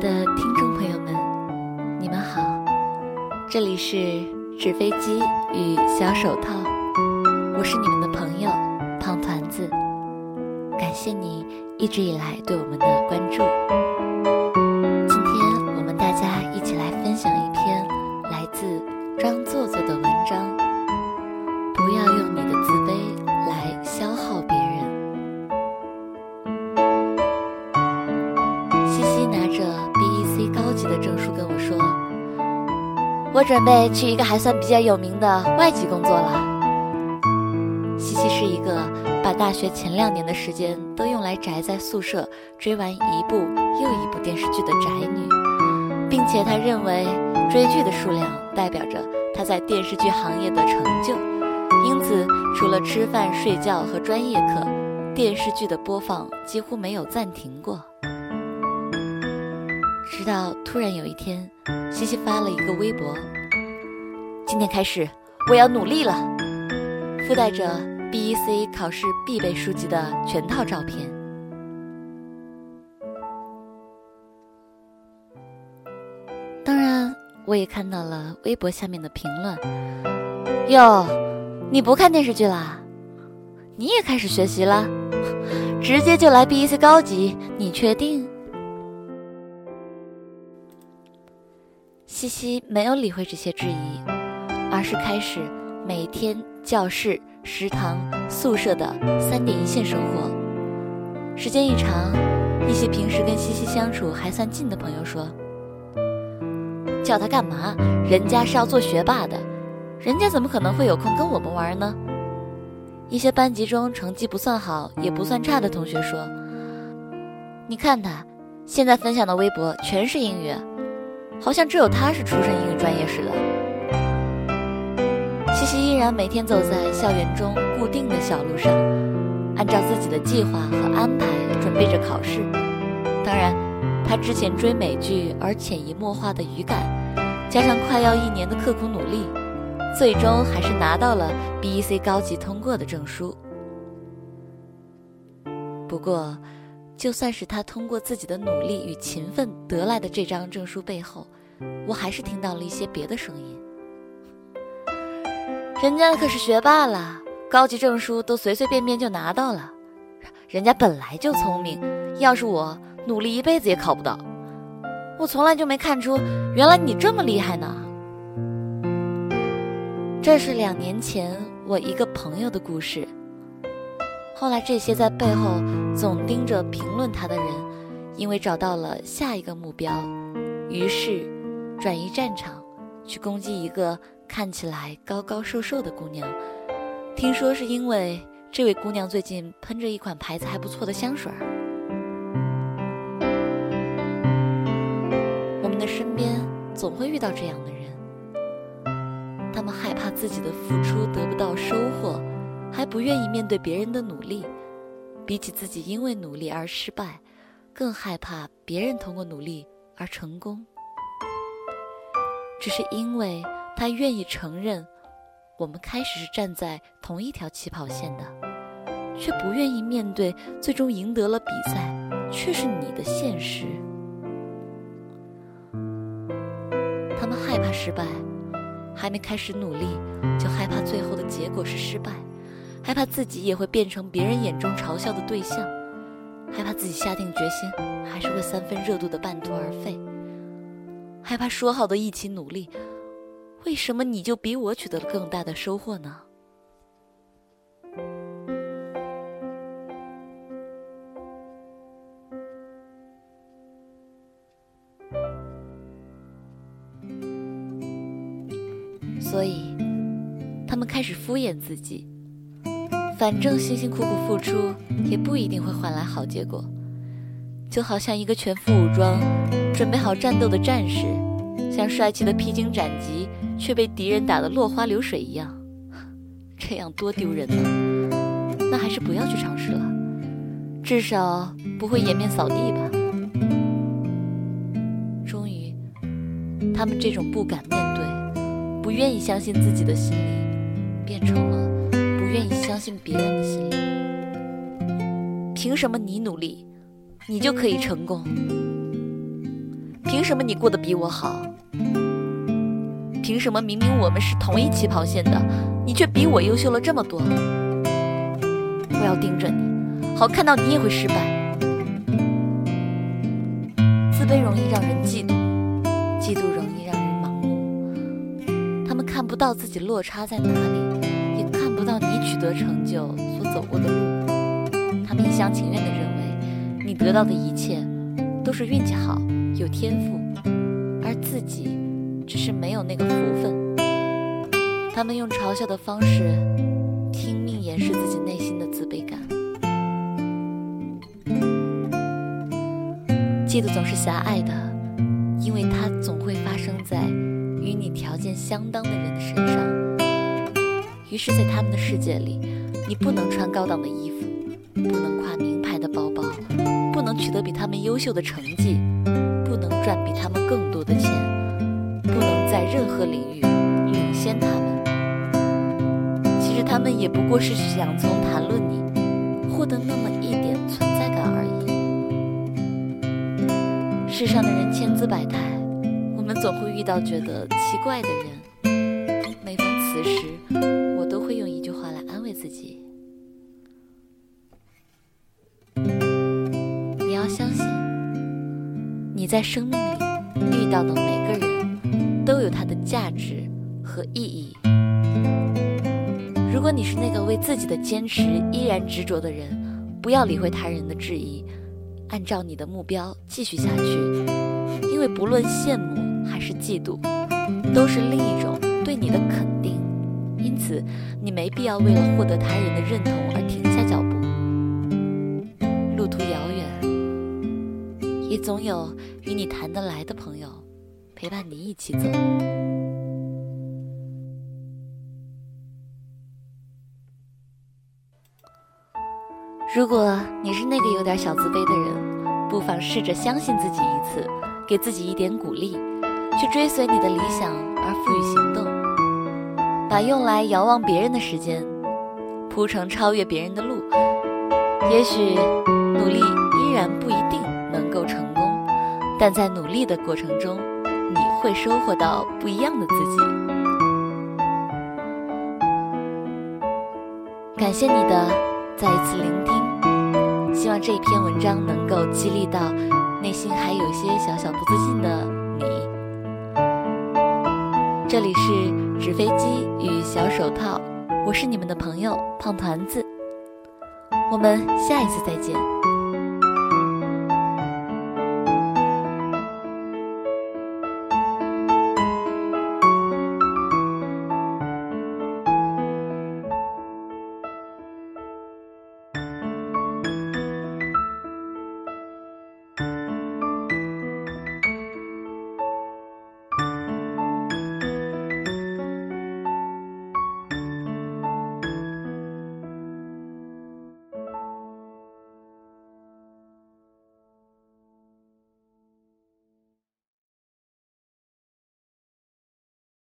的听众朋友们，你们好，这里是纸飞机与小手套，我是你们的朋友胖团子，感谢你一直以来对我们的关拿着 BEC 高级的证书跟我说：“我准备去一个还算比较有名的外企工作了。”西西是一个把大学前两年的时间都用来宅在宿舍追完一部又一部电视剧的宅女，并且她认为追剧的数量代表着她在电视剧行业的成就，因此除了吃饭、睡觉和专业课，电视剧的播放几乎没有暂停过。直到突然有一天，西西发了一个微博：“今天开始，我要努力了。”附带着 BEC 考试必备书籍的全套照片。当然，我也看到了微博下面的评论：“哟，你不看电视剧啦？你也开始学习了？直接就来 BEC 高级？你确定？”西西没有理会这些质疑，而是开始每天教室、食堂、宿舍的三点一线生活。时间一长，一些平时跟西西相处还算近的朋友说：“叫他干嘛？人家是要做学霸的，人家怎么可能会有空跟我们玩呢？”一些班级中成绩不算好也不算差的同学说：“你看他，现在分享的微博全是英语。”好像只有他是出身英语专业似的。西西依然每天走在校园中固定的小路上，按照自己的计划和安排准备着考试。当然，他之前追美剧而潜移默化的语感，加上快要一年的刻苦努力，最终还是拿到了 BEC 高级通过的证书。不过，就算是他通过自己的努力与勤奋得来的这张证书背后，我还是听到了一些别的声音。人家可是学霸了，高级证书都随随便便就拿到了，人家本来就聪明，要是我努力一辈子也考不到。我从来就没看出，原来你这么厉害呢。这是两年前我一个朋友的故事。后来，这些在背后总盯着评论他的人，因为找到了下一个目标，于是转移战场，去攻击一个看起来高高瘦瘦的姑娘。听说是因为这位姑娘最近喷着一款牌子还不错的香水儿。我们的身边总会遇到这样的人，他们害怕自己的付出得不到收获。还不愿意面对别人的努力，比起自己因为努力而失败，更害怕别人通过努力而成功。只是因为他愿意承认，我们开始是站在同一条起跑线的，却不愿意面对最终赢得了比赛却是你的现实。他们害怕失败，还没开始努力，就害怕最后的结果是失败。害怕自己也会变成别人眼中嘲笑的对象，害怕自己下定决心还是会三分热度的半途而废，害怕说好的一起努力，为什么你就比我取得了更大的收获呢？所以，他们开始敷衍自己。反正辛辛苦苦付出也不一定会换来好结果，就好像一个全副武装、准备好战斗的战士，像帅气的披荆斩棘，却被敌人打得落花流水一样，这样多丢人呢！那还是不要去尝试了，至少不会颜面扫地吧。终于，他们这种不敢面对、不愿意相信自己的心理，变成了。愿意相信别人的心理，凭什么你努力，你就可以成功？凭什么你过得比我好？凭什么明明我们是同一起跑线的，你却比我优秀了这么多？我要盯着你，好看到你也会失败。自卑容易让人嫉妒，嫉妒容易让人盲目。他们看不到自己落差在哪里，得成就所走过的路。他们一厢情愿地认为，你得到的一切都是运气好。有天赋，而自己只是没有那个福分。他们用嘲笑的方式拼命掩饰自己内心的自卑感。嫉妒总是狭隘的，因为它总会发生在与你条件相当的人的身上。于是，在他们的世界里，你不能穿高档的衣服，不能挎名牌的包包，不能取得比他们优秀的成绩。不能赚比他们更多的钱，不能在任何领域领先他们。其实他们也不过是想从谈论你获得那么一点存在感而已。世上的人千姿百态，我们总会遇到觉得奇怪的人。每逢此时，我都会用一句话来安慰自己：你要相信。你在生命里遇到的每个人，都有他的价值和意义。如果你是那个为自己的坚持依然执着的人，不要理会他人的质疑，按照你的目标继续下去。因为不论羡慕还是嫉妒，都是另一种对你的肯定。此，你没必要为了获得他人的认同而停下脚步。路途遥远，也总有。与你谈得来的朋友，陪伴你一起走。如果你是那个有点小自卑的人，不妨试着相信自己一次，给自己一点鼓励，去追随你的理想而赋予行动。把用来遥望别人的时间，铺成超越别人的路。也许努力依然不一定能够成功。但在努力的过程中，你会收获到不一样的自己。感谢你的再一次聆听，希望这一篇文章能够激励到内心还有些小小不自信的。这里是纸飞机与小手套，我是你们的朋友胖团子，我们下一次再见。